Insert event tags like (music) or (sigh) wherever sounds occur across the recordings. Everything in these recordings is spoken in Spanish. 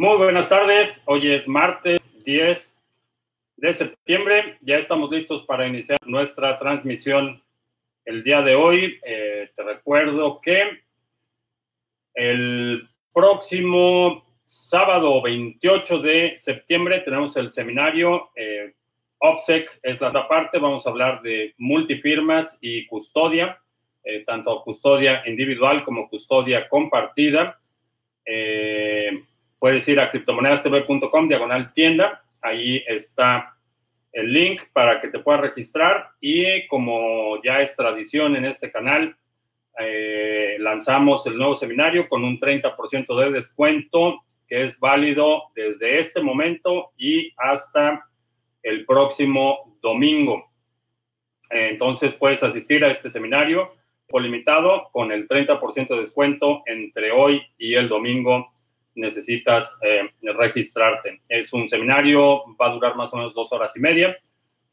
Muy buenas tardes. Hoy es martes 10 de septiembre. Ya estamos listos para iniciar nuestra transmisión el día de hoy. Eh, te recuerdo que el próximo sábado 28 de septiembre tenemos el seminario. Eh, OPSEC es la otra parte. Vamos a hablar de multifirmas y custodia, eh, tanto custodia individual como custodia compartida. Eh, puedes ir a criptomonedastv.com, diagonal tienda. Ahí está el link para que te puedas registrar. Y como ya es tradición en este canal, eh, lanzamos el nuevo seminario con un 30% de descuento que es válido desde este momento y hasta el próximo domingo. Entonces puedes asistir a este seminario limitado con el 30% de descuento entre hoy y el domingo necesitas eh, registrarte. Es un seminario, va a durar más o menos dos horas y media.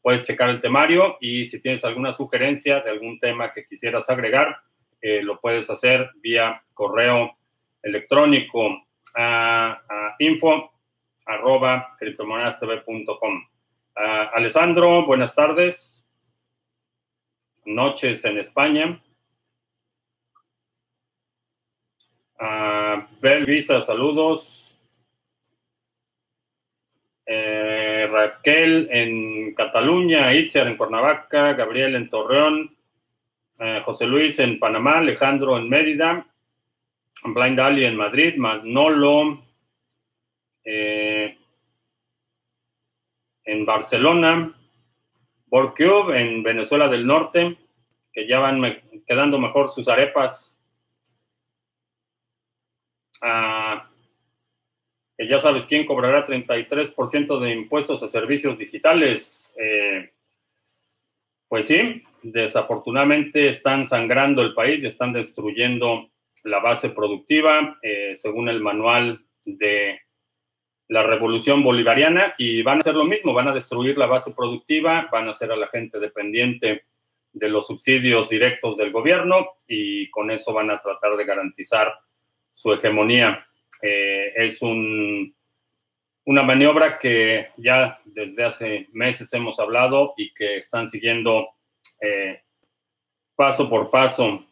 Puedes checar el temario y si tienes alguna sugerencia de algún tema que quisieras agregar, eh, lo puedes hacer vía correo electrónico a, info arroba criptomonedastv.com. Alessandro, buenas tardes. Noches en España. Uh, Visa, saludos. Eh, Raquel en Cataluña, Itziar en Cuernavaca, Gabriel en Torreón, eh, José Luis en Panamá, Alejandro en Mérida, Blind Ali en Madrid, Manolo eh, en Barcelona, Borcube en Venezuela del Norte, que ya van quedando mejor sus arepas que ya sabes quién cobrará 33% de impuestos a servicios digitales. Eh, pues sí, desafortunadamente están sangrando el país y están destruyendo la base productiva, eh, según el manual de la revolución bolivariana, y van a hacer lo mismo, van a destruir la base productiva, van a hacer a la gente dependiente de los subsidios directos del gobierno y con eso van a tratar de garantizar su hegemonía. Eh, es un, una maniobra que ya desde hace meses hemos hablado y que están siguiendo eh, paso por paso.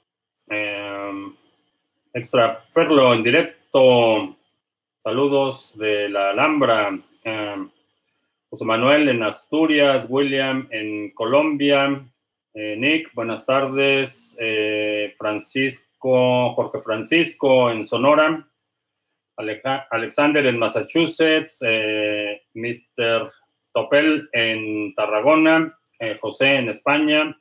Em, extra Perlo en directo. Saludos de la Alhambra. Em, José Manuel en Asturias, William en Colombia, eh, Nick, buenas tardes, Francisco, Jorge Francisco en Sonora, Alexander en Massachusetts, eh, Mr. Topel en Tarragona, eh, José en España,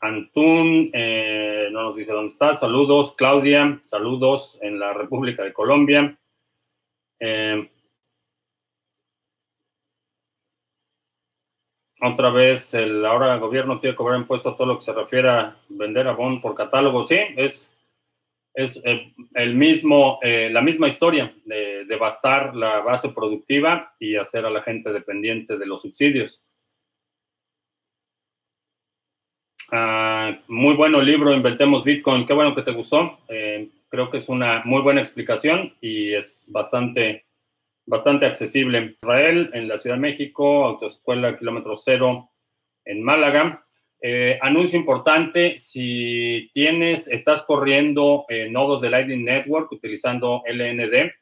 Antún, eh, no nos dice dónde está, saludos, Claudia, saludos en la República de Colombia. Otra vez, el ahora gobierno quiere cobrar impuestos a todo lo que se refiere a vender a Bon por catálogo. Sí, es es eh, el mismo, eh, la misma historia de devastar la base productiva y hacer a la gente dependiente de los subsidios. Ah, muy bueno el libro Inventemos Bitcoin, qué bueno que te gustó. Eh, creo que es una muy buena explicación y es bastante, bastante accesible. Israel, en la Ciudad de México, Autoescuela Kilómetro Cero en Málaga. Eh, anuncio importante, si tienes, estás corriendo eh, nodos de Lightning Network utilizando LND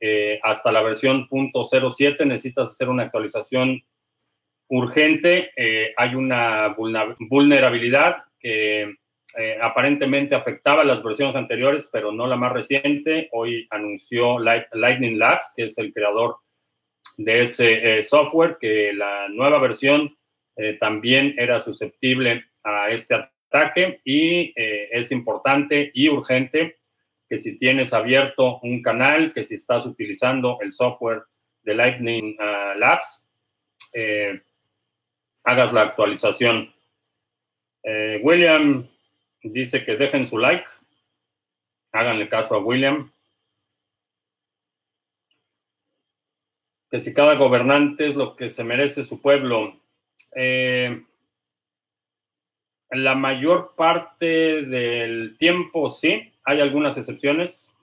eh, hasta la versión .07, necesitas hacer una actualización urgente. hay una vulnerabilidad que aparentemente afectaba las versiones anteriores, pero no la más reciente. Hoy anunció Lightning Labs, que es el creador de ese software, que la nueva versión eh, también era susceptible a este ataque y eh, es importante y urgente que si tienes abierto un canal, que si estás utilizando el software de Lightning ah, Labs, eh, hagas la actualización. William dice que dejen su like. Háganle caso a William. Que si cada gobernante es lo que se merece su pueblo, eh, la mayor parte del tiempo sí, hay algunas excepciones.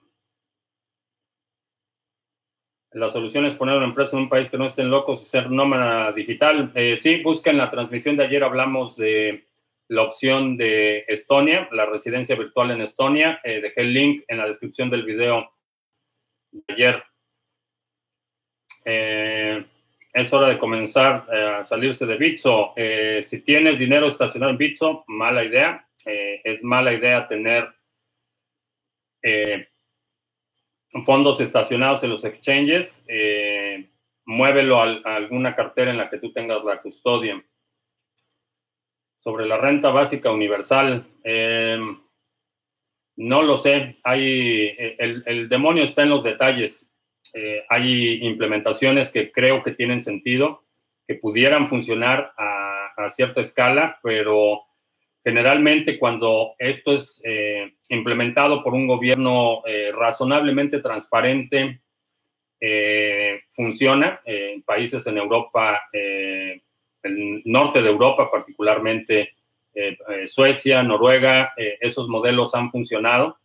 La solución es poner una empresa en un país que no estén locos y ser nómada digital. Eh, sí, busquen la transmisión de ayer, hablamos de la opción de Estonia, la residencia virtual en Estonia. Eh, dejé el link en la descripción del video de ayer. Eh, es hora de comenzar a salirse de Bitso. si tienes dinero estacionado en Bitso, mala idea. es mala idea tener fondos estacionados en los exchanges, eh, muévelo a, alguna cartera en la que tú tengas la custodia. Sobre la renta básica universal, eh, no lo sé. Hay, el, demonio está en los detalles. Eh, hay implementaciones que creo que tienen sentido, que pudieran funcionar a cierta escala, pero Generalmente cuando esto es eh, implementado por un gobierno eh, razonablemente transparente, eh, funciona. en países en Europa, el norte de Europa particularmente, Suecia, Noruega, esos modelos han funcionado,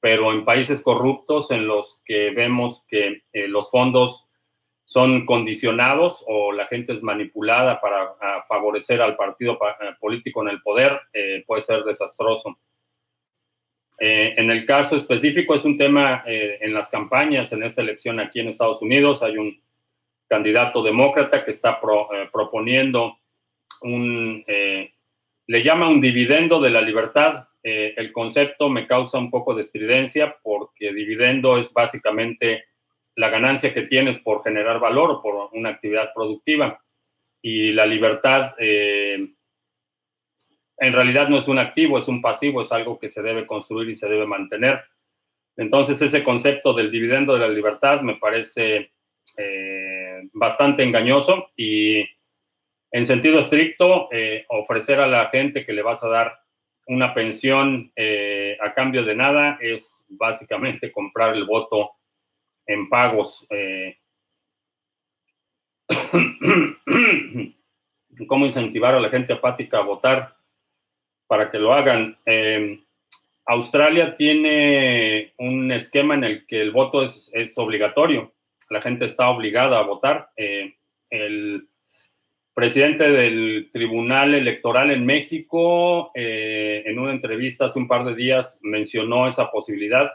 pero en países corruptos en los que vemos que los fondos son condicionados o la gente es manipulada para favorecer al partido eh, político en el poder, eh, puede ser desastroso. Eh, en el caso específico es un tema en las campañas, en esta elección aquí en Estados Unidos, hay un candidato demócrata que está proponiendo un, le llama un dividendo de la libertad. el concepto me causa un poco de estridencia porque dividendo es básicamente la ganancia que tienes por generar valor o por una actividad productiva. Y la libertad eh, en realidad no es un activo, es un pasivo, es algo que se debe construir y se debe mantener. Entonces ese concepto del dividendo de la libertad me parece eh, bastante engañoso y en sentido estricto eh, ofrecer a la gente que le vas a dar una pensión a cambio de nada es básicamente comprar el voto en pagos. Eh, (coughs) cómo incentivar a la gente apática a votar para que lo hagan. Eh, Australia tiene un esquema en el que el voto es, obligatorio. La gente está obligada a votar. Eh, el presidente del Tribunal Electoral en México, en una entrevista hace un par de días, mencionó esa posibilidad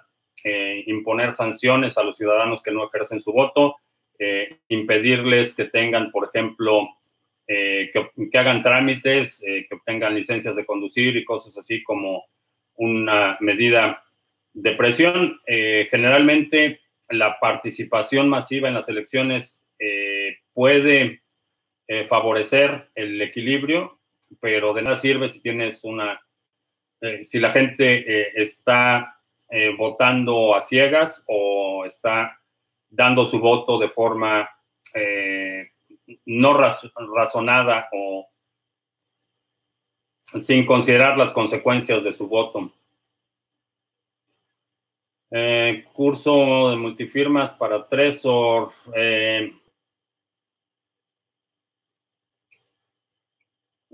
eh, imponer sanciones a los ciudadanos que no ejercen su voto, eh, impedirles que tengan, por ejemplo, eh, que, hagan trámites, que obtengan licencias de conducir y cosas así como una medida de presión. generalmente la participación masiva en las elecciones puede favorecer el equilibrio, pero de nada sirve si tienes una, si la gente está eh, votando a ciegas o está dando su voto de forma eh, no razonada o sin considerar las consecuencias de su voto. Eh, curso de multifirmas para Tresor.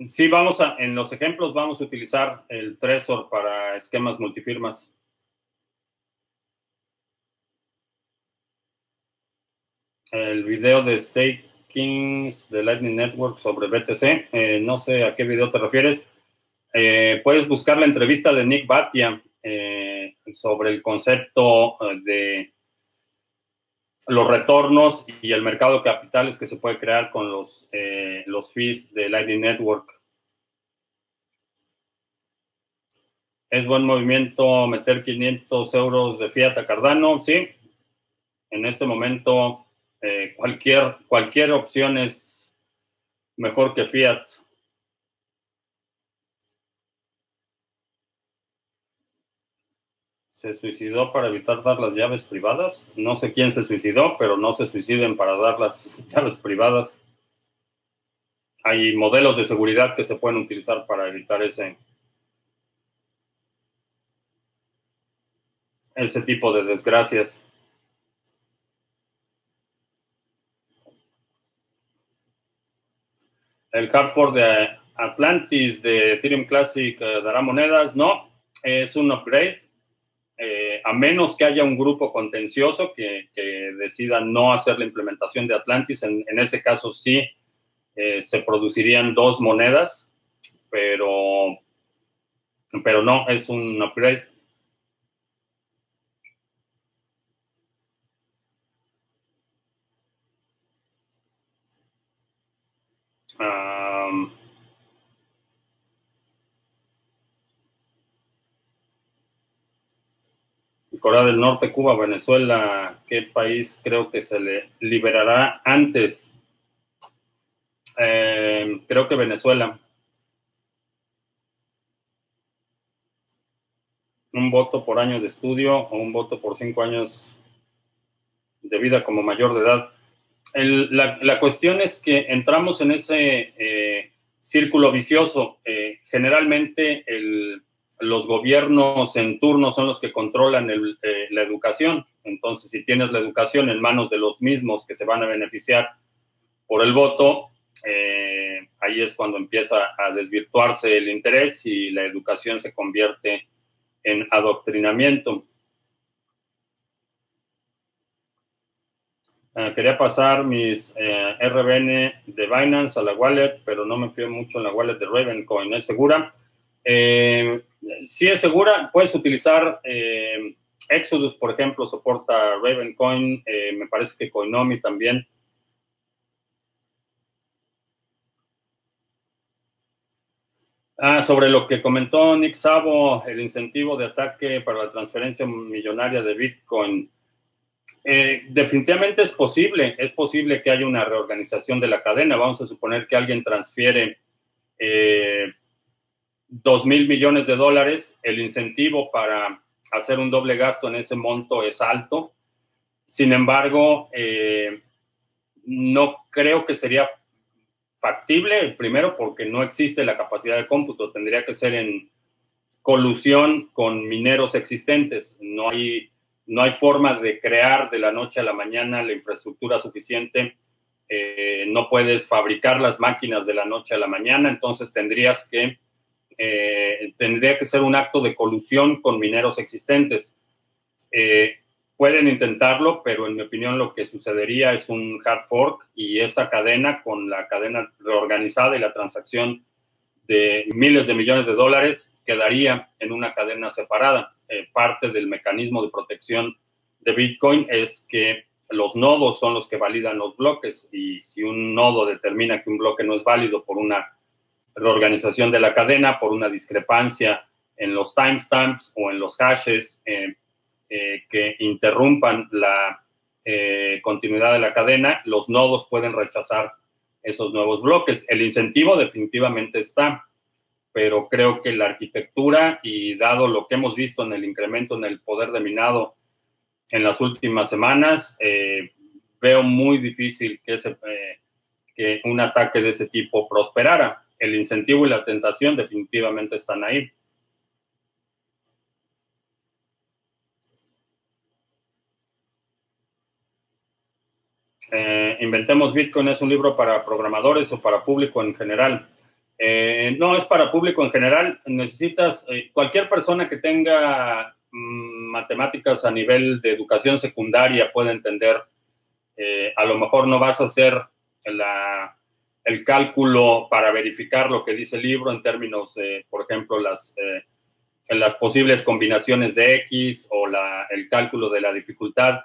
sí, vamos a, en los ejemplos vamos a utilizar el Tresor para esquemas multifirmas. el video de Stakings de Lightning Network sobre BTC. Eh, no sé a qué video te refieres. Eh, puedes buscar la entrevista de Nick Batia eh, sobre el concepto de los retornos y el mercado de capitales que se puede crear con los, los fees de Lightning Network. Es buen movimiento meter 500 euros de fiat a Cardano, sí. En este momento eh, cualquier, cualquier opción es mejor que Fiat. Se suicidó para evitar dar las llaves privadas. No sé quién se suicidó, pero no se suiciden para dar las (laughs) llaves privadas. Hay modelos de seguridad que se pueden utilizar para evitar ese, ese tipo de desgracias. el Hartford de Atlantis de Ethereum Classic eh, dará monedas. No, es un upgrade. Eh, a menos que haya un grupo contencioso que, decida no hacer la implementación de Atlantis, en, ese caso sí eh, se producirían dos monedas, pero, pero no, es un upgrade. Corea del Norte, Cuba, Venezuela, ¿qué país creo que se le liberará antes? Eh, creo que Venezuela. Un voto por año de estudio o un voto por cinco años de vida como mayor de edad. la, cuestión es que entramos en ese eh, círculo vicioso. Eh, generalmente el los gobiernos en turno son los que controlan eh, la educación. Entonces, si tienes la educación en manos de los mismos que se van a beneficiar por el voto, eh, ahí es cuando empieza a desvirtuarse el interés y la educación se convierte en adoctrinamiento. Ah, quería pasar mis eh, RBN de Binance a la wallet, pero no me fío mucho en la wallet de Ravencoin. ¿Es segura? Si es segura, puedes utilizar eh, Exodus, por ejemplo, soporta Ravencoin, eh, me parece que Coinomi también. Ah, sobre lo que comentó Nick Savo, el incentivo de ataque para la transferencia millonaria de Bitcoin. Eh, definitivamente es posible, es posible que haya una reorganización de la cadena. Vamos a suponer que alguien transfiere eh, 2 mil millones de dólares, el incentivo para hacer un doble gasto en ese monto es alto. Sin embargo, eh, no creo que sería factible, primero porque no existe la capacidad de cómputo, tendría que ser en colusión con mineros existentes. No hay, no hay forma de crear de la noche a la mañana la infraestructura suficiente. Eh, no puedes fabricar las máquinas de la noche a la mañana, entonces tendrías que eh, tendría que ser un acto de colusión con mineros existentes. Eh, pueden intentarlo, pero en mi opinión lo que sucedería es un hard fork y esa cadena con la cadena reorganizada y la transacción de miles de millones de dólares quedaría en una cadena separada. Eh, parte del mecanismo de protección de Bitcoin es que los nodos son los que validan los bloques y si un nodo determina que un bloque no es válido por una reorganización de la cadena por una discrepancia en los timestamps o en los hashes eh, eh, que interrumpan la eh, continuidad de la cadena, los nodos pueden rechazar esos nuevos bloques. El incentivo definitivamente está, pero creo que la arquitectura y dado lo que hemos visto en el incremento en el poder de minado en las últimas semanas, veo muy difícil que, un ataque de ese tipo prosperara el incentivo y la tentación definitivamente están ahí. Eh, Inventemos Bitcoin es un libro para programadores o para público en general. Eh, no, es para público en general. Necesitas, eh, cualquier persona que tenga mm, matemáticas a nivel de educación secundaria puede entender. a lo mejor no vas a hacer la, el cálculo para verificar lo que dice el libro en términos de, por ejemplo, las, eh, las posibles combinaciones de X o la, el cálculo de la dificultad.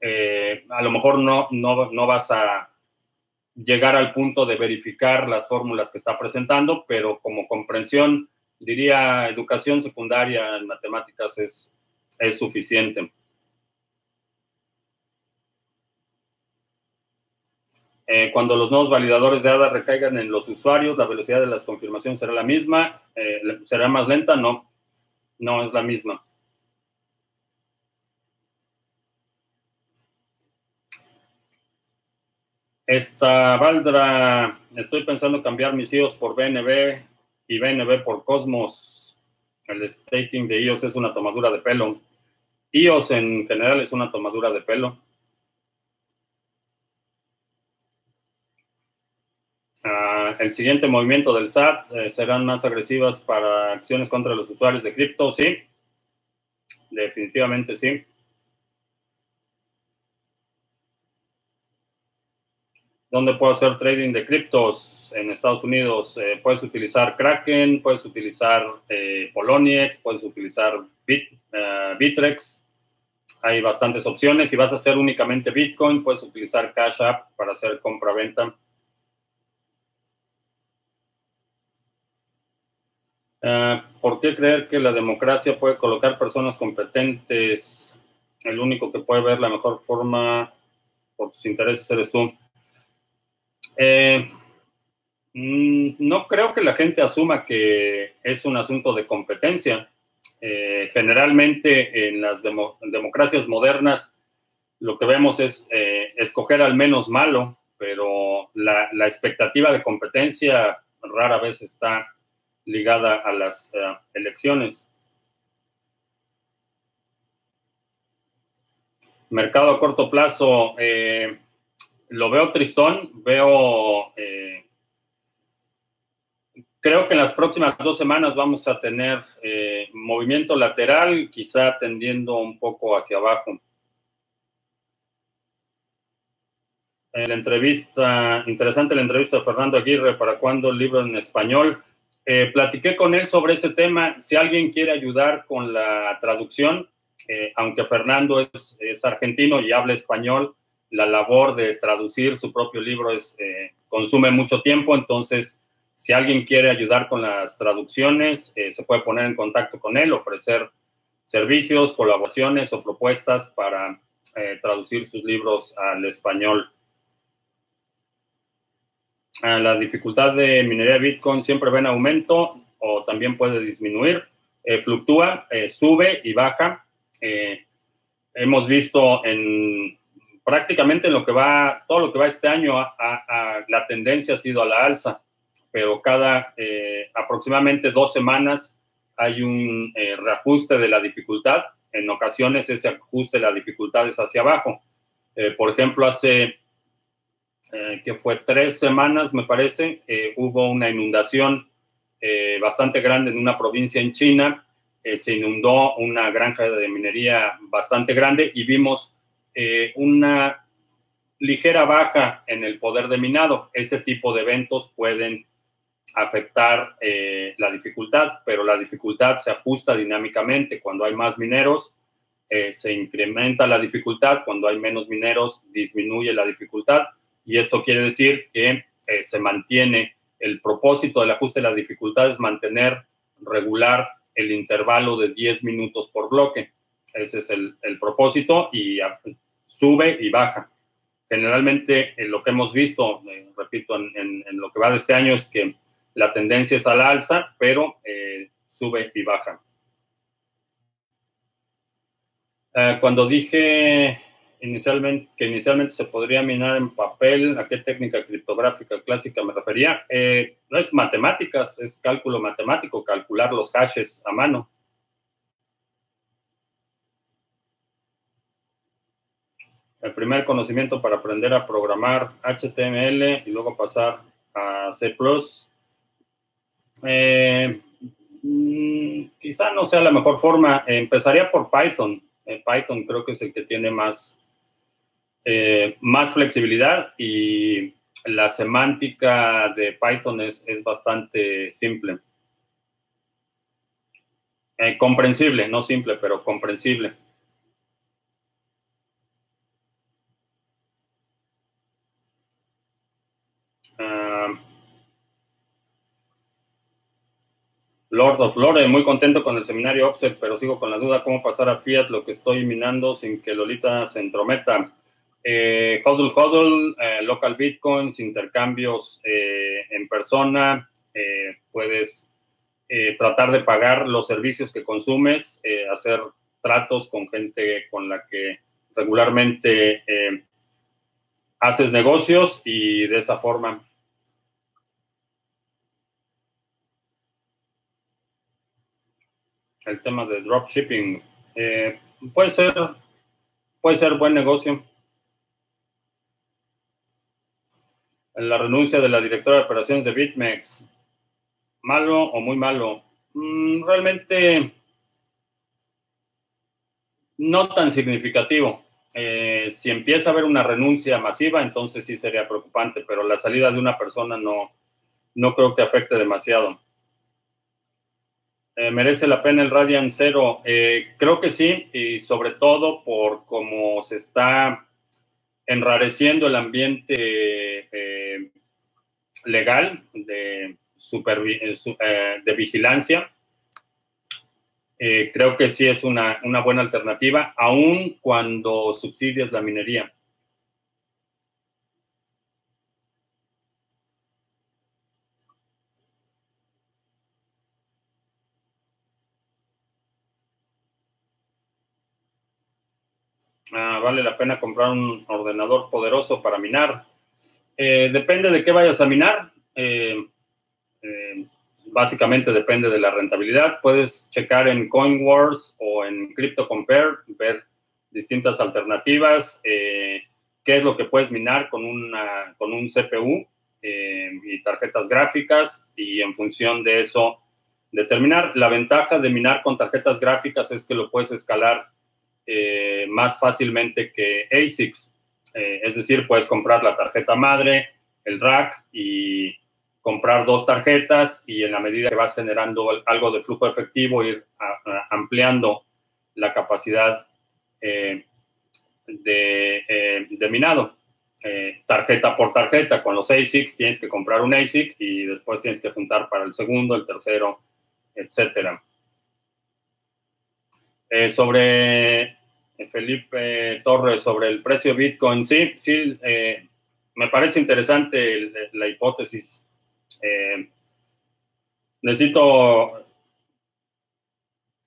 Eh, a lo mejor no, no, no, vas a llegar al punto de verificar las fórmulas que está presentando, pero como comprensión, diría educación secundaria en matemáticas es, es suficiente. Eh, cuando los nuevos validadores de ADA recaigan en los usuarios, la velocidad de las confirmaciones será la misma. Eh, ¿Será más lenta? No, no es la misma. Esta Valdra, estoy pensando cambiar mis IOS por BNB y BNB por Cosmos. El staking de IOS es una tomadura de pelo. IOS en general es una tomadura de pelo. Ah, el siguiente movimiento del SAT eh, serán más agresivas para acciones contra los usuarios de cripto, sí. definitivamente sí. ¿Dónde puedo hacer trading de criptos en Estados Unidos? Eh, puedes utilizar Kraken, puedes utilizar eh, Poloniex, puedes utilizar Bit, Bitrex. Hay bastantes opciones. Si vas a hacer únicamente Bitcoin, puedes utilizar Cash App para hacer compra-venta. ¿Por qué creer que la democracia puede colocar personas competentes? El único que puede ver la mejor forma por tus intereses eres tú. Eh, mm, no creo que la gente asuma que es un asunto de competencia. Eh, generalmente en las democracias modernas lo que vemos es eh, escoger al menos malo, pero la, expectativa de competencia rara vez está ligada a las elecciones. Mercado a corto plazo lo veo tristón, veo... Eh, creo que en las próximas dos semanas vamos a tener eh, movimiento lateral, quizá tendiendo un poco hacia abajo. En la entrevista, interesante la entrevista de Fernando Aguirre, ¿para cuándo el libro en español? Eh, platiqué con él sobre ese tema. Si alguien quiere ayudar con la traducción, aunque Fernando es, argentino y habla español, la labor de traducir su propio libro es, eh, consume mucho tiempo, entonces si alguien quiere ayudar con las traducciones, eh, se puede poner en contacto con él, ofrecer servicios, colaboraciones o propuestas para eh, traducir sus libros al español. Ah, la dificultad de minería de Bitcoin siempre va en aumento o también puede disminuir, fluctúa, sube y baja. hemos visto en prácticamente en lo que va, todo lo que va este año, la tendencia ha sido a la alza, pero cada eh, aproximadamente dos semanas hay un eh, reajuste de la dificultad. En ocasiones ese ajuste de la dificultad es hacia abajo. Eh, por ejemplo, hace que fue tres semanas, me parece, hubo una inundación bastante grande en una provincia en China. se inundó una granja de minería bastante grande y vimos eh, una ligera baja en el poder de minado. Ese tipo de eventos pueden afectar eh, la dificultad, pero la dificultad se ajusta dinámicamente. Cuando hay más mineros, eh, se incrementa la dificultad. Cuando hay menos mineros, disminuye la dificultad. Y esto quiere decir que se mantiene el propósito del ajuste de la dificultad es mantener regular el intervalo de 10 minutos por bloque. Ese es el, propósito y sube y baja. Generalmente lo que hemos visto, eh, repito, en, lo que va de este año es que la tendencia es al alza, pero eh, sube y baja. Eh, cuando dije inicialmente que inicialmente se podría minar en papel, ¿a qué técnica criptográfica clásica me refería? no es matemáticas, es cálculo matemático, calcular los hashes a mano. el primer conocimiento para aprender a programar HTML y luego pasar a C++. Eh, mm, quizá no sea la mejor forma. empezaría por Python. Eh, Python creo que es el que tiene más, eh, más flexibilidad y la semántica de Python es, es bastante simple. comprensible, no simple, pero comprensible. Lord of Lore, muy contento con el seminario OPSEC, pero sigo con la duda cómo pasar a Fiat lo que estoy minando sin que Lolita se entrometa. Eh, hodl hodl, eh, local bitcoins, intercambios eh, en persona, eh, puedes tratar de pagar los servicios que consumes, hacer tratos con gente con la que regularmente haces negocios y de esa forma el tema de dropshipping. Eh, puede ser, puede ser buen negocio. La renuncia de la directora de operaciones de BitMEX. ¿Malo o muy malo? Mm, realmente No tan significativo. Eh, si empieza a haber una renuncia masiva, entonces sí sería preocupante, pero la salida de una persona no, no creo que afecte demasiado. Eh, ¿Merece la pena el Radiant Zero? Eh, creo que sí, y sobre todo por cómo se está enrareciendo el ambiente legal de, de vigilancia eh, creo que sí es una, buena alternativa, aun cuando subsidias la minería. Ah, vale la pena comprar un ordenador poderoso para minar. Eh, depende de qué vayas a minar. Eh, básicamente depende de la rentabilidad. Puedes checar en CoinWars o en CryptoCompare, ver distintas alternativas, eh, qué es lo que puedes minar con, una, con un CPU eh, y tarjetas gráficas y en función de eso determinar. La ventaja de minar con tarjetas gráficas es que lo puedes escalar eh, más fácilmente que ASICs. es decir, puedes comprar la tarjeta madre, el rack y comprar dos tarjetas y en la medida que vas generando algo de flujo efectivo, ir ampliando la capacidad eh, eh, de, minado. Eh, tarjeta por tarjeta, con los ASICs tienes que comprar un ASIC y después tienes que juntar para el segundo, el tercero, etcétera. Sobre Felipe Torres, sobre el precio de Bitcoin, sí, sí, me parece interesante la hipótesis eh, necesito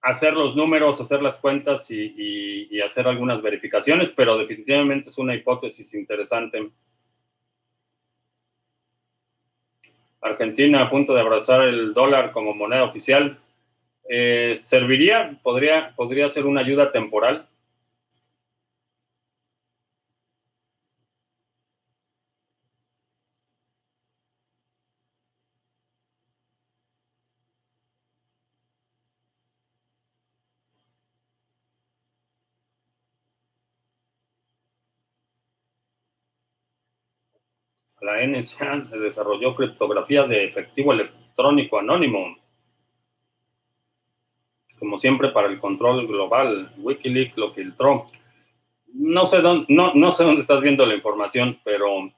hacer los números, hacer las cuentas y, hacer algunas verificaciones, pero definitivamente es una hipótesis interesante. Argentina a punto de abrazar el dólar como moneda oficial. Eh, ¿Serviría? ¿Podría, ¿Podría ser una ayuda temporal? la NSA desarrolló criptografía de efectivo electrónico anónimo. Como siempre, para el control global, Wikileaks lo filtró. No sé dónde, estás viendo la información, pero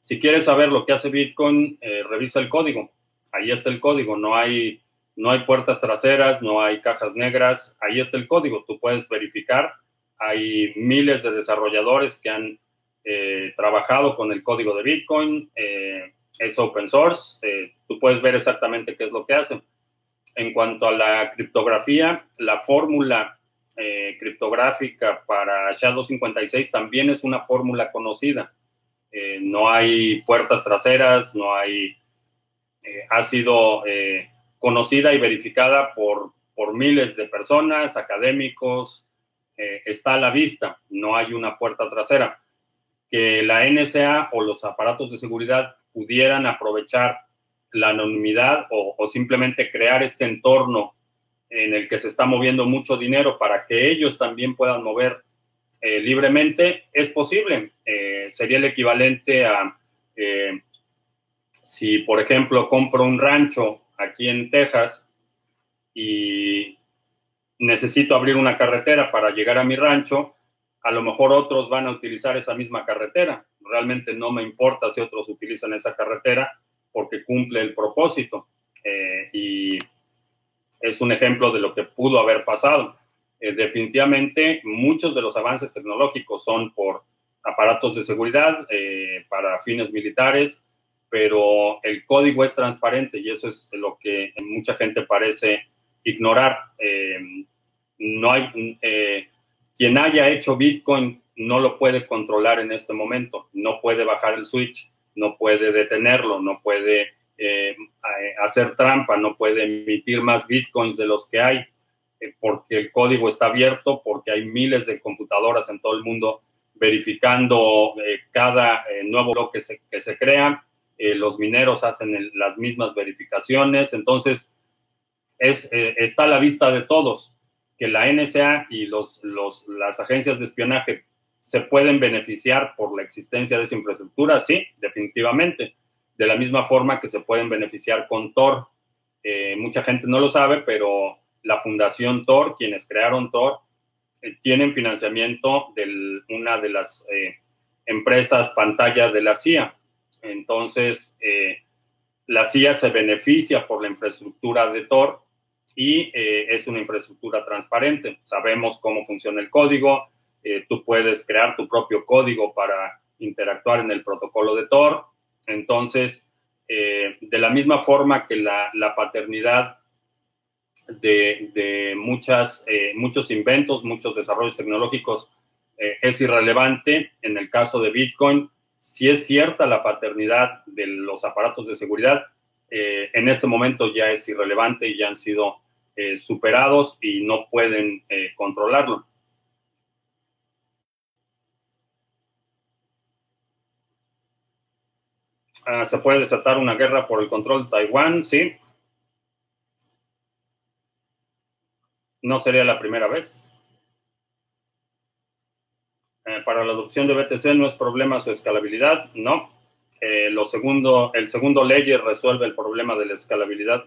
si quieres saber lo que hace Bitcoin, eh, revisa el código. Ahí está el código. No hay, puertas traseras, no hay cajas negras. Ahí está el código. Tú puedes verificar. Hay miles de desarrolladores que han eh, trabajado con el código de Bitcoin, eh, es open source, tú puedes ver exactamente qué es lo que hace. En cuanto a la criptografía, la fórmula criptográfica para SHA-256 también es una fórmula conocida. no hay puertas traseras, no hay... ha sido conocida y verificada por, por miles de personas, académicos, está a la vista, no hay una puerta trasera que la NSA o los aparatos de seguridad pudieran aprovechar la anonimidad o, simplemente crear este entorno en el que se está moviendo mucho dinero para que ellos también puedan mover eh, libremente, es posible. Eh, sería el equivalente a eh, si, por ejemplo, compro un rancho aquí en Texas y necesito abrir una carretera para llegar a mi rancho, a lo mejor otros van a utilizar esa misma carretera. Realmente no me importa si otros utilizan esa carretera porque cumple el propósito. Eh, y es un ejemplo de lo que pudo haber pasado. Eh, definitivamente muchos de los avances tecnológicos son por aparatos de seguridad eh, para fines militares, pero el código es transparente y eso es lo que mucha gente parece ignorar. no hay quien haya hecho Bitcoin no lo puede controlar en este momento, no puede bajar el switch, no puede detenerlo, no puede eh, hacer trampa, no puede emitir más Bitcoins de los que hay, eh, porque el código está abierto, porque hay miles de computadoras en todo el mundo verificando eh, cada nuevo bloque que se, crea, los mineros hacen las mismas verificaciones, entonces es, está a la vista de todos que la NSA y los, las agencias de espionaje se pueden beneficiar por la existencia de esa infraestructura, sí, definitivamente. De la misma forma que se pueden beneficiar con Tor. Eh, mucha gente no lo sabe, pero la Fundación Tor, quienes crearon Tor, eh, tienen financiamiento de una de las eh, empresas pantallas de la CIA. Entonces, la CIA se beneficia por la infraestructura de Tor y es una infraestructura transparente. Sabemos cómo funciona el código, eh, tú puedes crear tu propio código para interactuar en el protocolo de Tor. Entonces, eh, de la misma forma que la, paternidad de, muchas, eh, muchos inventos, muchos desarrollos tecnológicos es irrelevante, en el caso de Bitcoin, si es cierta la paternidad de los aparatos de seguridad, en este momento ya es irrelevante y ya han sido superados y no pueden controlarlo. Ah, se puede desatar una guerra por el control de Taiwán, sí. No sería la primera vez. Eh, para la adopción de BTC no es problema su escalabilidad, no. Eh, lo segundo, el segundo layer resuelve el problema de la escalabilidad.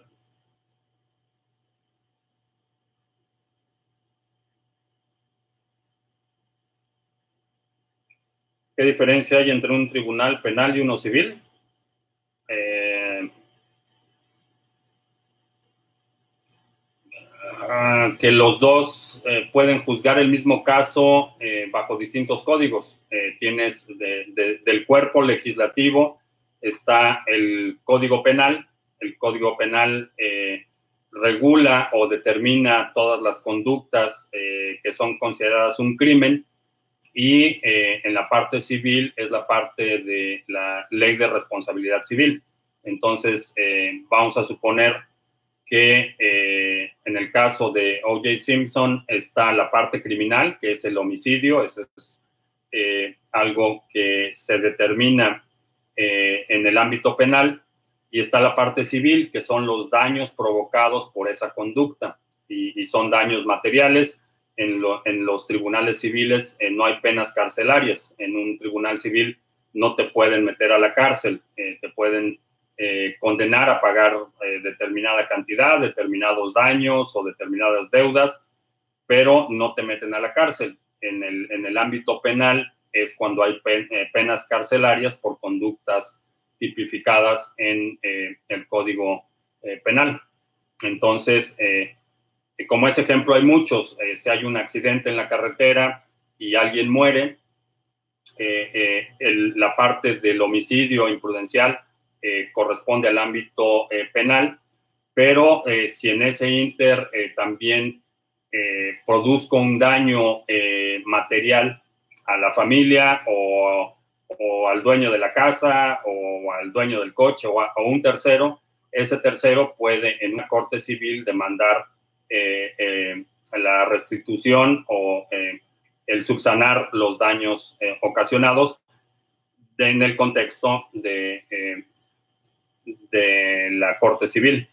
¿Qué diferencia hay entre un tribunal penal y uno civil? Eh, ah, que los dos eh, pueden juzgar el mismo caso eh, bajo distintos códigos. tienes del cuerpo legislativo, está el código penal. El código penal regula o determina todas las conductas que son consideradas un crimen y eh, en la parte civil es la parte de la ley de responsabilidad civil. Entonces, eh, vamos a suponer que eh, en el caso de O.J. Simpson está la parte criminal, que es el homicidio, eso es algo que se determina en el ámbito penal, y está la parte civil, que son los daños provocados por esa conducta, y son daños materiales en, los tribunales civiles eh, no hay penas carcelarias. En un tribunal civil no te pueden meter a la cárcel, eh, te pueden eh, condenar a pagar determinada cantidad, determinados daños o determinadas deudas, pero no te meten a la cárcel. En el, en el ámbito penal es cuando hay penas carcelarias por conductas tipificadas en el Código Penal. Entonces, como ese ejemplo hay muchos, eh, si hay un accidente en la carretera y alguien muere, eh, eh, la parte del homicidio imprudencial corresponde al ámbito penal, pero si en ese inter también produzco un daño material a la familia o, al dueño de la casa o al dueño del coche o a un tercero, ese tercero puede en una corte civil demandar eh, eh, la restitución o eh, el subsanar los daños ocasionados en el contexto de, de la Corte Civil.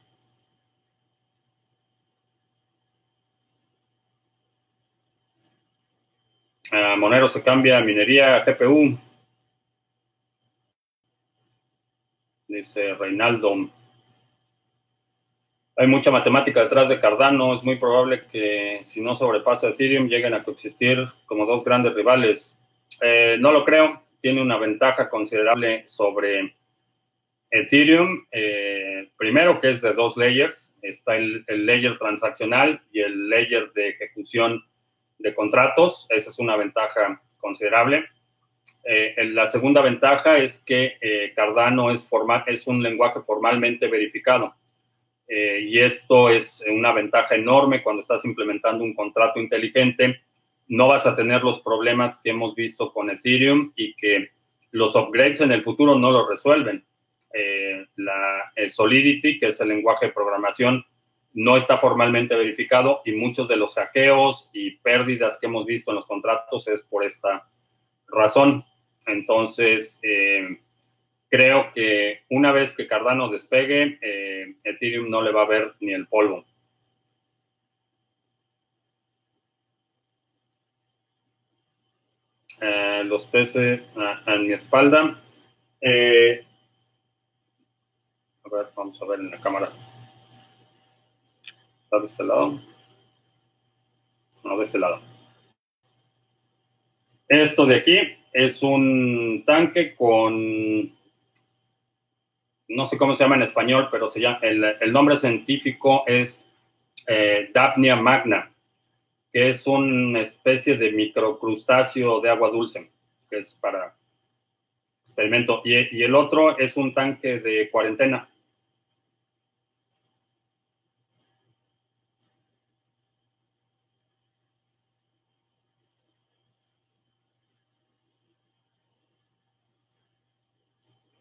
Ah, Monero se cambia a minería a GPU. Dice Reinaldo. Hay mucha matemática detrás de Cardano. Es muy probable que si no sobrepasa Ethereum lleguen a coexistir como dos grandes rivales. Eh, no lo creo. Tiene una ventaja considerable sobre Ethereum. Eh, primero que es de dos layers. Está el, layer transaccional y el layer de ejecución de contratos. Esa es una ventaja considerable. Eh, la segunda ventaja es que Cardano es, es un lenguaje formalmente verificado. Eh, y esto es una ventaja enorme cuando estás implementando un contrato inteligente. No vas a tener los problemas que hemos visto con Ethereum y que los upgrades en el futuro no lo resuelven. Eh, el Solidity, que es el lenguaje de programación, no está formalmente verificado y muchos de los hackeos y pérdidas que hemos visto en los contratos es por esta razón. Entonces, eh, creo que una vez que Cardano despegue, eh, Ethereum no le va a ver ni el polvo. Los peces ah, a, mi espalda a ver, vamos a ver en la cámara. ¿Está de este lado? No, de este lado. Esto de aquí es un tanque con, no sé cómo se llama en español, pero se llama, el, nombre científico es eh, Dapnia magna, que es una especie de microcrustáceo de agua dulce, que es para experimento. y el otro es un tanque de cuarentena.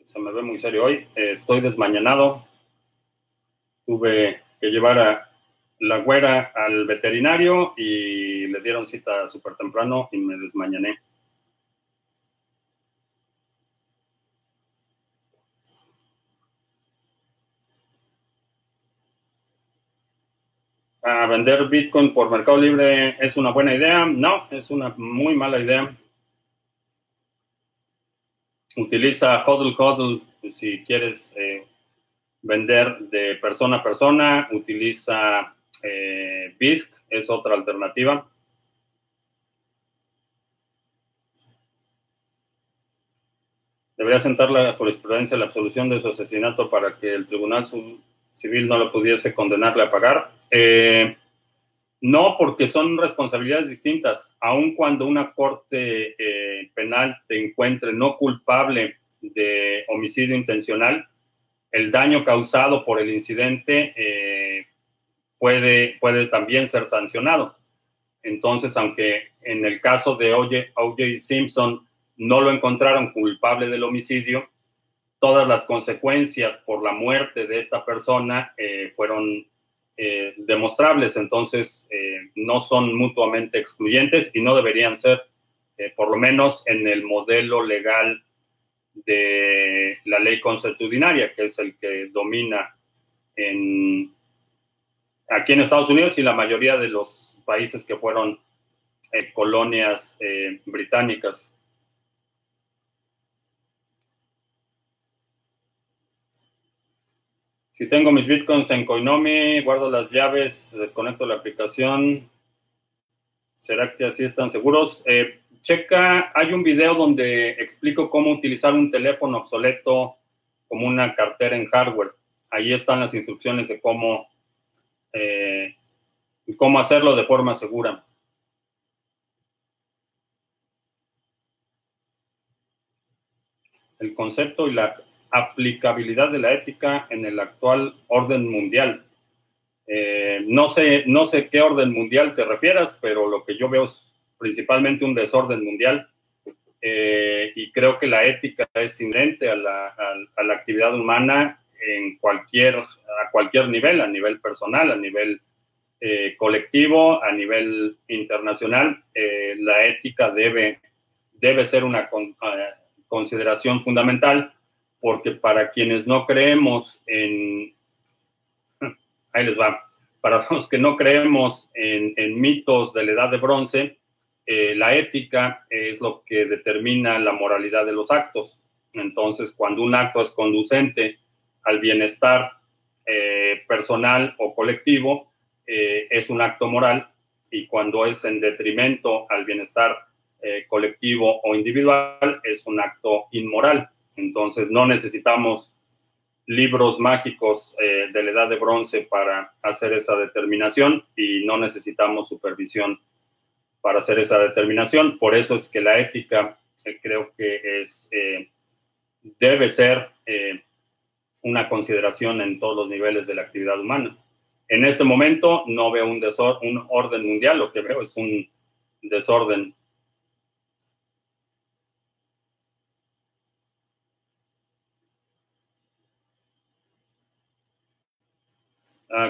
Se me ve muy serio hoy. estoy desmañanado. Tuve que llevar a la güera al veterinario y le dieron cita súper temprano y me desmañané. ¿A vender Bitcoin por Mercado Libre es una buena idea? No, es una muy mala idea utiliza HODL HODL si quieres eh, vender de persona a persona, utiliza eh, BISC, es otra alternativa. Debería sentar la jurisprudencia la absolución de su asesinato para que el Tribunal Civil no lo pudiese condenarle a pagar. Eh, no, porque son responsabilidades distintas. Aun cuando una corte eh, penal te encuentre no culpable de homicidio intencional, el daño causado por el incidente eh, puede, puede también ser sancionado. Entonces, aunque en el caso de O.J. Simpson no lo encontraron culpable del homicidio, todas las consecuencias por la muerte de esta persona eh, fueron eh, demostrables, entonces eh, no son mutuamente excluyentes y no deberían ser, eh, por lo menos en el modelo legal de la ley consuetudinaria, que es el que domina aquí en Estados Unidos y la mayoría de los países que fueron colonias británicas. Si tengo mis bitcoins en Coinomi, guardo las llaves, desconecto la aplicación. ¿Será que así están seguros? Eh, checa, hay un video donde explico cómo utilizar un teléfono obsoleto como una cartera en hardware. Ahí están las instrucciones de cómo, eh, cómo hacerlo de forma segura. El concepto y la aplicabilidad de la ética en el actual orden mundial. Eh, no, sé, no sé qué orden mundial te refieras, pero lo que yo veo es principalmente un desorden mundial eh, y creo que la ética es inherente a la, actividad humana en cualquier, a cualquier nivel, a nivel personal, a nivel eh, colectivo, a nivel internacional. la ética debe, debe ser una consideración fundamental porque para quienes no creemos en, ahí les va, para los que no creemos en, mitos de la edad de bronce, eh, la ética es lo que determina la moralidad de los actos. Entonces, cuando un acto es conducente al bienestar eh, personal o colectivo, eh, es un acto moral y cuando es en detrimento al bienestar colectivo o individual, es un acto inmoral. Entonces no necesitamos libros mágicos eh, de la edad de bronce para hacer esa determinación y no necesitamos supervisión para hacer esa determinación. Por eso es que la ética eh, creo que es, eh, debe ser una consideración en todos los niveles de la actividad humana. En este momento no veo un, un orden mundial, lo que veo es un desorden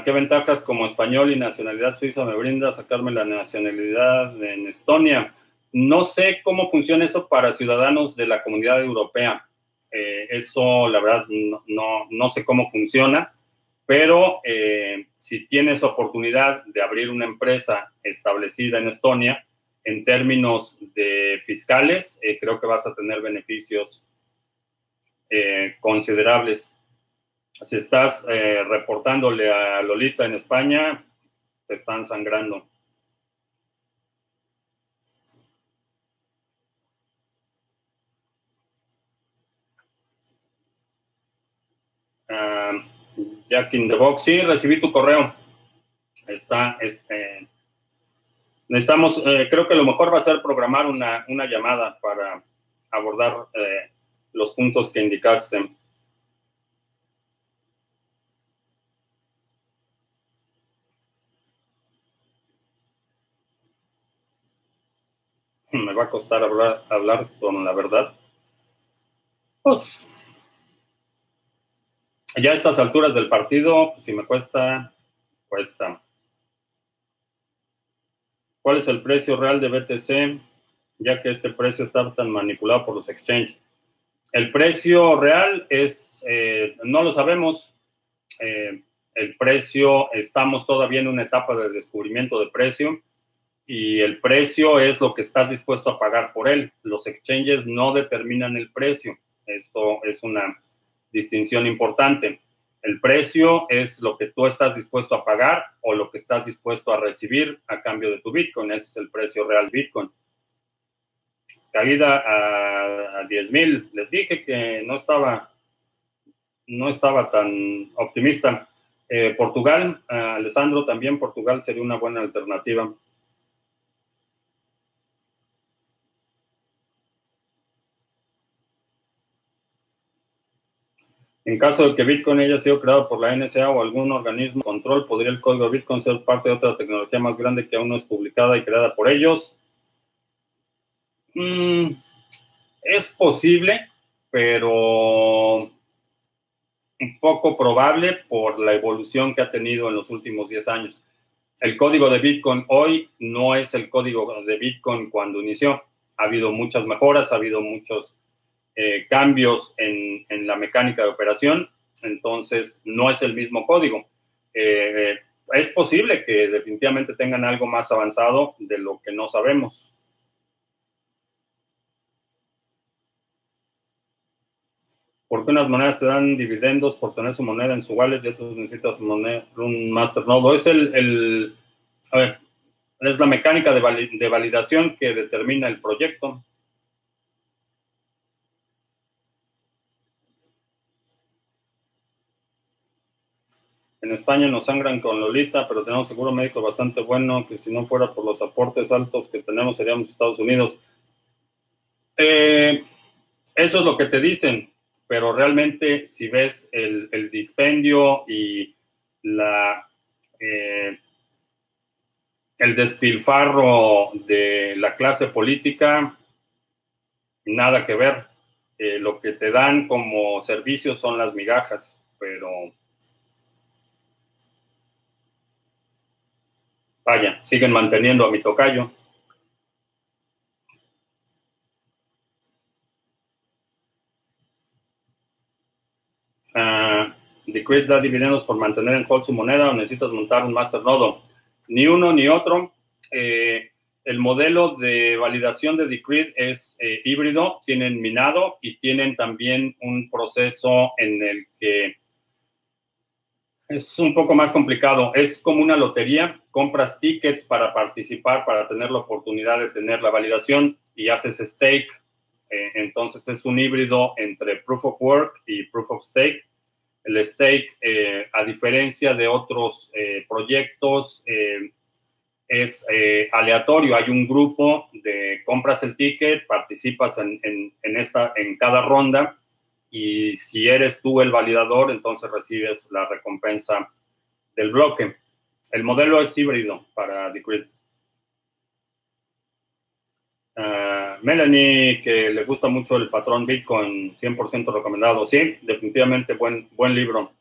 ¿Qué ventajas como español y nacionalidad suiza me brinda sacarme la nacionalidad en Estonia? No sé cómo funciona eso para ciudadanos de la comunidad europea. Eh, eso, la verdad, no, no, sé cómo funciona, pero eh, si tienes oportunidad de abrir una empresa establecida en Estonia, en términos de fiscales, eh, creo que vas a tener beneficios eh, considerables. Si estás eh, reportándole a Lolita en España, te están sangrando. Uh, Jack in the Box, sí, recibí tu correo. Está, este, necesitamos, eh, creo que lo mejor va a ser programar una, una llamada para abordar eh, los puntos que indicaste. Me va a costar hablar, hablar con la verdad. Pues ya a estas alturas del partido, pues, si me cuesta, cuesta. ¿Cuál es el precio real de BTC? Ya que este precio está tan manipulado por los exchanges. El precio real es, eh, no lo sabemos. Eh, el precio, estamos todavía en una etapa de descubrimiento de precio y el precio es lo que estás dispuesto a pagar por él. Los exchanges no determinan el precio. Esto es una distinción importante. El precio es lo que tú estás dispuesto a pagar o lo que estás dispuesto a recibir a cambio de tu Bitcoin. Ese es el precio real Bitcoin. Caída a, a 10 mil. Les dije que no estaba, no estaba tan optimista. Eh, Portugal, Alessandro, también Portugal sería una buena alternativa. En caso de que Bitcoin haya sido creado por la NSA o algún organismo control, ¿podría el código Bitcoin ser parte de otra tecnología más grande que aún no es publicada y creada por ellos? Mm, es posible, pero un poco probable por la evolución que ha tenido en los últimos 10 años. El código de Bitcoin hoy no es el código de Bitcoin cuando inició. Ha habido muchas mejoras, ha habido muchos eh, cambios en, la mecánica de operación, entonces no es el mismo código. Eh, eh, es posible que definitivamente tengan algo más avanzado de lo que no sabemos. ¿Por qué unas monedas te dan dividendos por tener su moneda en su wallet y otros necesitas un masternode? Es el, es la mecánica de validación que determina el proyecto. En España nos sangran con Lolita, pero tenemos seguro médico bastante bueno, que si no fuera por los aportes altos que tenemos seríamos Estados Unidos. Eh, eso es lo que te dicen, pero realmente si ves el, dispendio y la, eh, el despilfarro de la clase política, nada que ver. Eh, lo que te dan como servicios son las migajas, pero Vaya, siguen manteniendo a mi tocayo. Uh, da dividendos por mantener en hold su moneda o necesitas montar un masternodo. Ni uno ni otro. Eh, el modelo de validación de Decreed es eh, híbrido, tienen minado y tienen también un proceso en el que es un poco más complicado. Es como una lotería. Compras tickets para participar, para tener la oportunidad de tener la validación y haces stake. Eh, entonces es un híbrido entre proof of work y proof of stake. El stake, eh, a diferencia de otros eh, proyectos, es aleatorio. Hay un grupo de compras el ticket, participas en, en, esta, en cada ronda y si eres tú el validador, entonces recibes la recompensa del bloque. El modelo es híbrido para Decred. Ah, Melanie, que le gusta mucho el patrón Bitcoin, 100% recomendado. Sí, definitivamente buen, buen libro.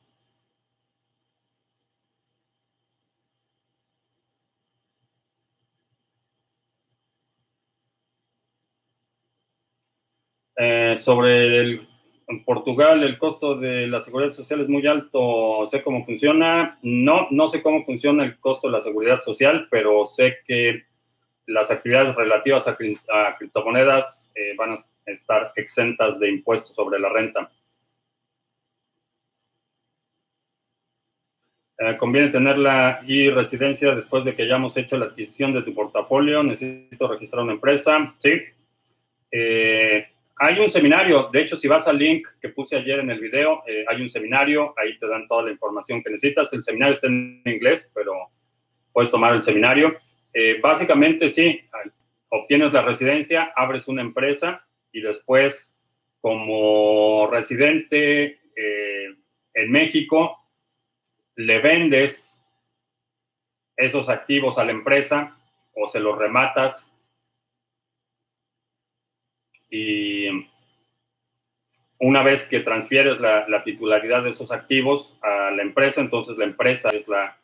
Eh, sobre el en Portugal el costo de la seguridad social es muy alto. Sé cómo funciona. No, no sé cómo funciona el costo de la seguridad social, pero sé que las actividades relativas a, criptomonedas eh, van a estar exentas de impuestos sobre la renta. Eh, conviene tenerla y residencia después de que hayamos hecho la adquisición de tu portafolio. Necesito registrar una empresa. Sí. Eh, hay un seminario. De hecho, si vas al link que puse ayer en el video, hay un seminario. Ahí te dan toda la información que necesitas. El seminario está en inglés, pero puedes tomar el seminario. Eh, básicamente sí, obtienes la residencia, abres una empresa y después como residente eh, en México le vendes esos activos a la empresa o se los rematas y una vez que transfieres la titularidad de esos activos a la empresa, entonces la empresa es la,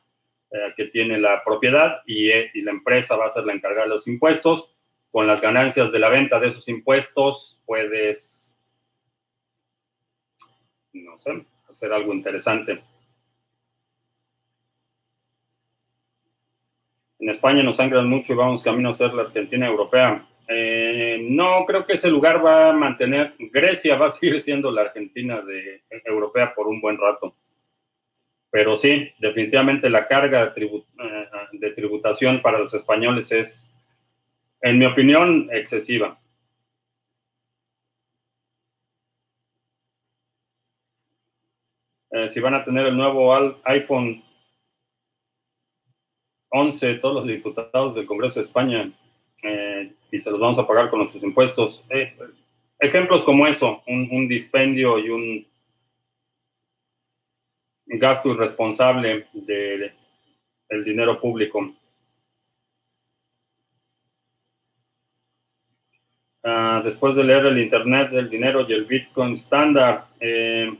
eh, que tiene la propiedad eh, y, la empresa va a ser la encargada de los impuestos. Con las ganancias de la venta de esos impuestos puedes, no sé, hacer algo interesante. En España nos sangran mucho y vamos camino a ser la Argentina europea. Eh, no creo que ese lugar va a mantener. Grecia va a seguir siendo la Argentina de, europea por un buen rato. Pero sí, definitivamente la carga eh, de, tributación para los españoles es, en mi opinión, excesiva. Eh, si van a tener el nuevo iPhone 11, todos los diputados del Congreso de España, eh, y se los vamos a pagar con nuestros impuestos. ejemplos como eso, un dispendio y un gasto irresponsable del dinero público. Ah, después de leer el Internet del dinero y el Bitcoin estándar, eh,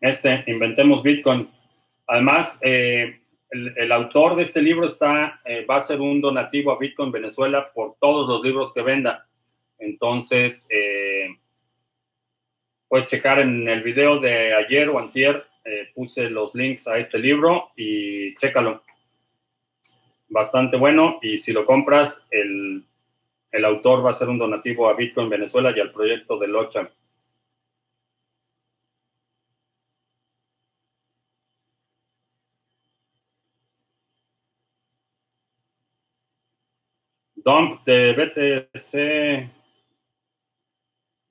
este, Inventemos Bitcoin. Además, eh, el, autor de este libro está, eh, va a ser un donativo a Bitcoin Venezuela por todos los libros que venda. Entonces, puedes checar en el video de ayer o antier, eh, puse los links a este libro y chécalo. Bastante bueno y si lo compras, el, el autor va a ser un donativo a Bitcoin Venezuela y al proyecto de Locha. Dump de BTC.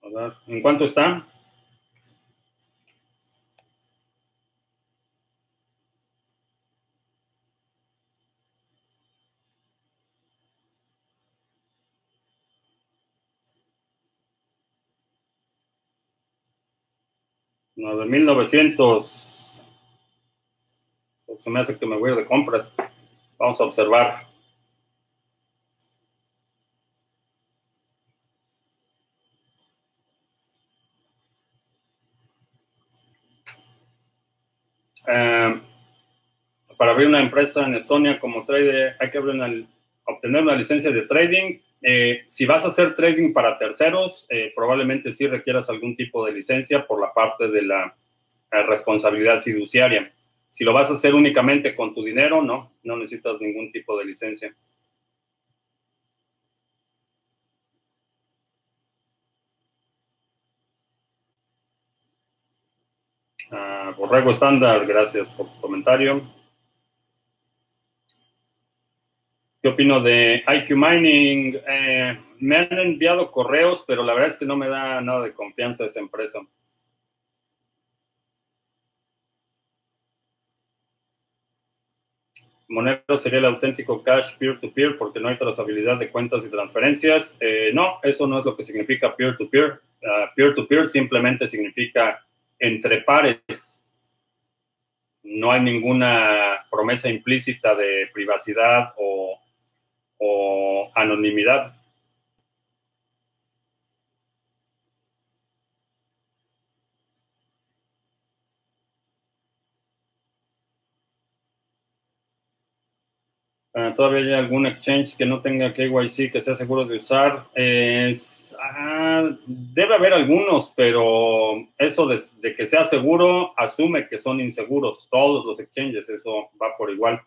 A ver, ¿en cuánto está? No, de 1900. Se me hace que me voy de compras. Vamos a observar. Eh, para abrir una empresa en Estonia como trader hay que obtener una licencia de trading eh, si vas a hacer trading para terceros, eh, probablemente sí requieras algún tipo de licencia por la parte de la responsabilidad fiduciaria. Si lo vas a hacer únicamente con tu dinero, no, no necesitas ningún tipo de licencia. Borrego estándar, gracias por tu comentario. ¿Qué opino de IQ Mining? Eh, me han enviado correos, pero la verdad es que no me da nada de confianza esa empresa. Monero sería el auténtico cash peer-to-peer porque no hay trazabilidad de cuentas y transferencias. Eh, no, eso no es lo que significa peer-to-peer. Ah, peer-to-peer simplemente significa entre pares. No hay ninguna promesa implícita de privacidad o anonimidad. Ah, ¿Todavía hay algún exchange que no tenga KYC que sea seguro de usar? Ah, debe haber algunos, pero eso de, que sea seguro asume que son inseguros. Todos los exchanges, eso va por igual.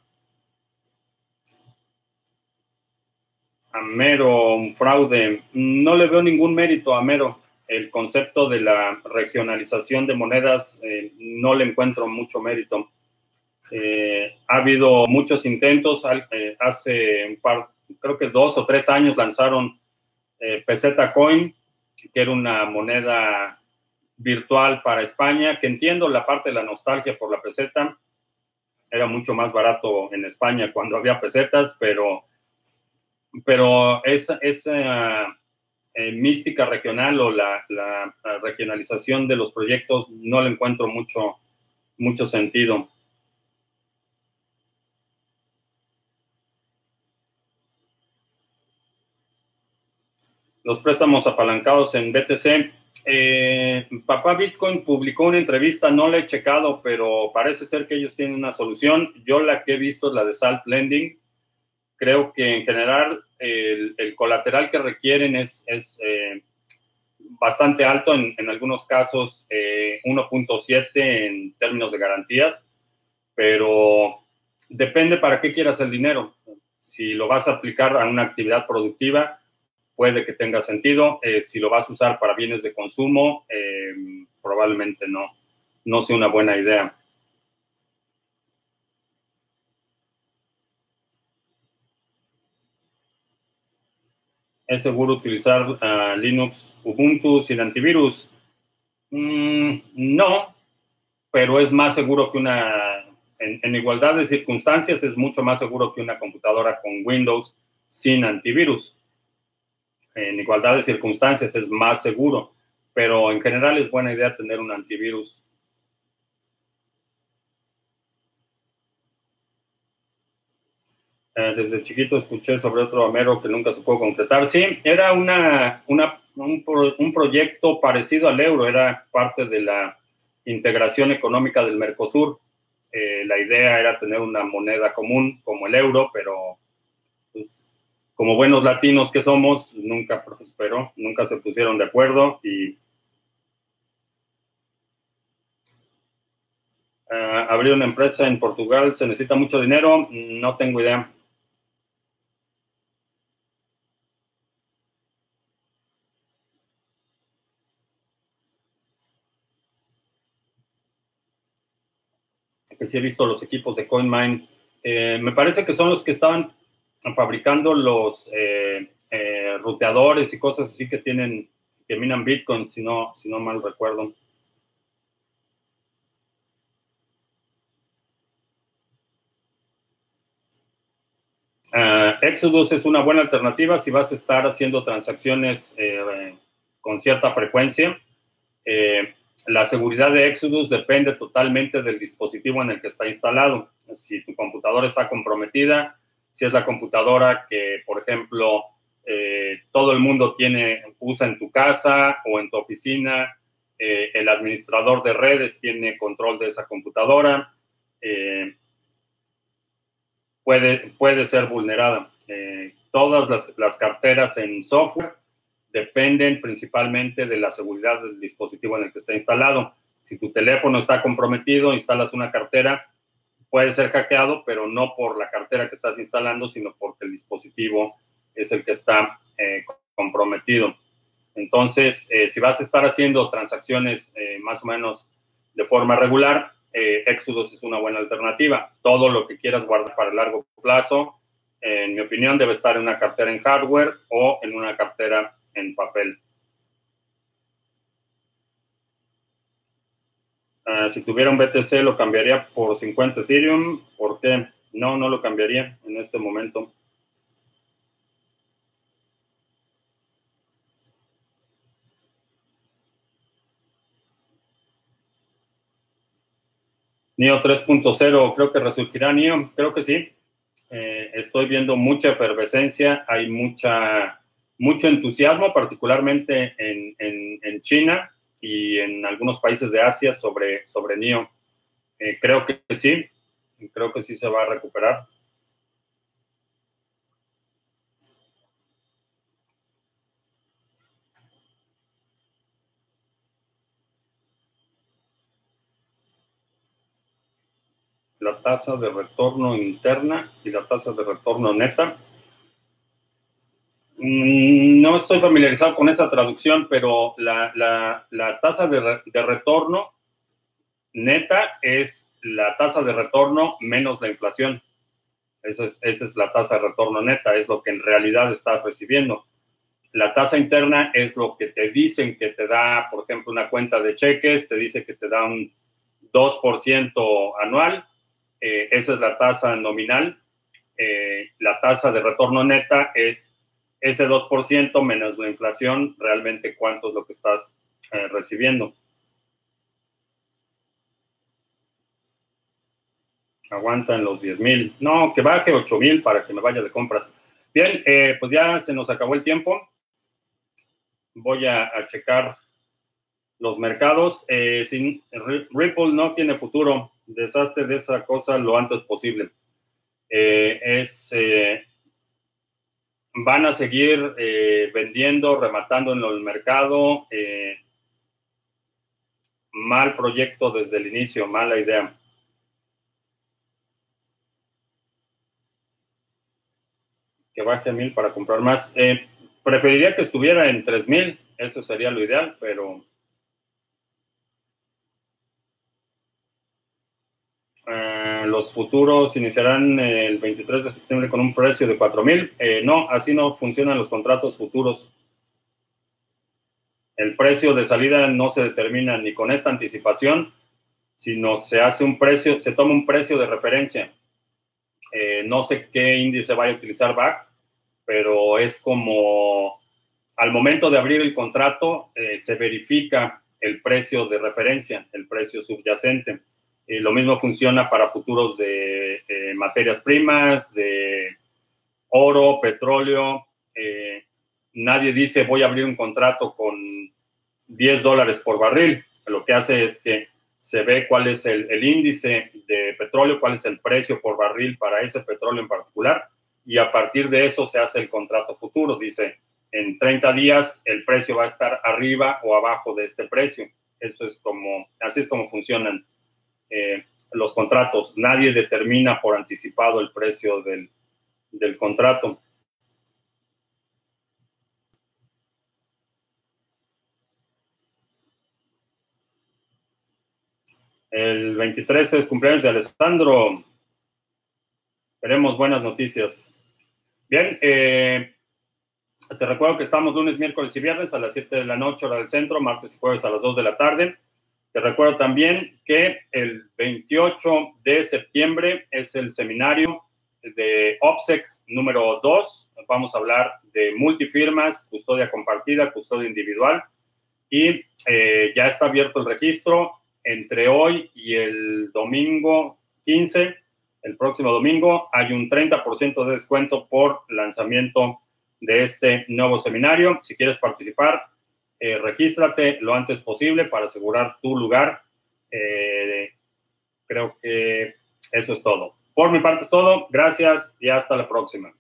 A Mero, un fraude. No le veo ningún mérito a Mero. El concepto de la regionalización de monedas eh, no le encuentro mucho mérito eh, ha habido muchos intentos. Eh, hace un par, creo que dos o tres años lanzaron eh, Peseta Coin, que era una moneda virtual para España, que entiendo la parte de la nostalgia por la peseta. Era mucho más barato en España cuando había pesetas, pero, pero esa, esa mística regional o la, la, regionalización de los proyectos no le encuentro mucho, mucho sentido. Los préstamos apalancados en BTC. Eh, Papá Bitcoin publicó una entrevista, no la he checado, pero parece ser que ellos tienen una solución. Yo la que he visto es la de Salt Lending. Creo que en general el, colateral que requieren es, es eh, bastante alto, en, en algunos casos 1.7 eh, en términos de garantías, pero depende para qué quieras el dinero. Si lo vas a aplicar a una actividad productiva, puede que tenga sentido. Eh, si lo vas a usar para bienes de consumo, eh, probablemente no, no sea una buena idea. ¿Es seguro utilizar uh, Linux Ubuntu sin antivirus? Mm, no, pero es más seguro que una, en, igualdad de circunstancias, es mucho más seguro que una computadora con Windows sin antivirus en igualdad de circunstancias es más seguro, pero en general es buena idea tener un antivirus. Eh, desde chiquito escuché sobre otro Amero que nunca se pudo concretar. Sí, era una, un, proyecto parecido al euro, era parte de la integración económica del Mercosur. Eh, la idea era tener una moneda común como el euro, pero como buenos latinos que somos, nunca prosperó, nunca se pusieron de acuerdo y uh, abrir una empresa en Portugal se necesita mucho dinero, no tengo idea. Que sí he visto los equipos de CoinMine. Eh, me parece que son los que estaban fabricando los eh, eh, ruteadores y cosas así que tienen, que minan Bitcoin, si no, si no mal recuerdo. Uh, Exodus es una buena alternativa si vas a estar haciendo transacciones con cierta frecuencia. la seguridad de Exodus depende totalmente del dispositivo en el que está instalado. Si tu computadora está comprometida, si es la computadora que, por ejemplo, eh, todo el mundo tiene, usa en tu casa o en tu oficina, eh, el administrador de redes tiene control de esa computadora, eh, puede, puede ser vulnerada. todas las, las carteras en software dependen principalmente de la seguridad del dispositivo en el que está instalado. Si tu teléfono está comprometido, instalas una cartera, puede ser hackeado, pero no por la cartera que estás instalando, sino porque el dispositivo es el que está eh, comprometido. Entonces, eh, si vas a estar haciendo transacciones eh, más o menos de forma regular, Exodus es una buena alternativa. Todo lo que quieras guardar para el largo plazo, en mi opinión, debe estar en una cartera en hardware o en una cartera en papel. Ah, si tuviera un BTC lo cambiaría por 50 Ethereum. ¿Por qué? No, no lo cambiaría en este momento. NIO 3.0, creo que resurgirá NIO, creo que sí. Eh, estoy viendo mucha efervescencia, hay mucha, mucho entusiasmo, particularmente en, en China y en algunos países de Asia sobre, sobre NIO. Eh, creo que sí, creo que sí se va a recuperar. la tasa de retorno interna y la tasa de retorno neta. Mm, no estoy familiarizado con esa traducción, pero la, tasa de, de, retorno neta es la tasa de retorno menos la inflación. Esa es, esa es la tasa de retorno neta, es lo que en realidad estás recibiendo. La tasa interna es lo que te dicen que te da, por ejemplo, una cuenta de cheques, te dice que te da un 2% anual. Eh, esa es la tasa nominal. Eh, la tasa de retorno neta es ese 2% menos la inflación, realmente cuánto es lo que estás eh, recibiendo. Aguantan los 10 mil. No, que baje 8 mil para que me vaya de compras. Bien, pues ya se nos acabó el tiempo. Voy a checar los mercados. Eh, Ripple no tiene futuro. Desastre de esa cosa lo antes posible. Eh, es, eh, van a seguir vendiendo, rematando en el mercado. mal proyecto desde el inicio, mala idea. Que baje mil para comprar más. preferiría que estuviera en tres mil, eso sería lo ideal, pero Eh, los futuros iniciarán el 23 de septiembre con un precio de 4 mil. Eh, no, así no funcionan los contratos futuros. El precio de salida no se determina ni con esta anticipación, sino se hace un precio, se toma un precio de referencia. Eh, no sé qué índice vaya a utilizar BAC, pero es como al momento de abrir el contrato se verifica el precio de referencia, el precio subyacente eh, lo mismo funciona para futuros de materias primas, de oro, petróleo. Eh, nadie dice voy a abrir un contrato con 10 dólares por barril. Lo que hace es que se ve cuál es el, el, índice de petróleo, cuál es el precio por barril para ese petróleo en particular, y a partir de eso se hace el contrato futuro. Dice, en 30 días el precio va a estar arriba o abajo de este precio. Eso es como, así es como funcionan eh, los contratos. Nadie determina por anticipado el precio del, del contrato. El 23 es cumpleaños de Alessandro. Esperemos buenas noticias. Bien, eh, te recuerdo que estamos lunes, miércoles y viernes a las 7 de la noche, hora del centro, martes y jueves a las 2 de la tarde. Te recuerdo también que el 28 de septiembre es el seminario de OPSEC número 2. Vamos a hablar de multifirmas, custodia compartida, custodia individual. Y eh, ya está abierto el registro entre hoy y el domingo 15. El próximo domingo hay un 30% de descuento por lanzamiento de este nuevo seminario. Si quieres participar, eh, regístrate lo antes posible para asegurar tu lugar. Eh, creo que eso es todo. Por mi parte es todo. Gracias y hasta la próxima.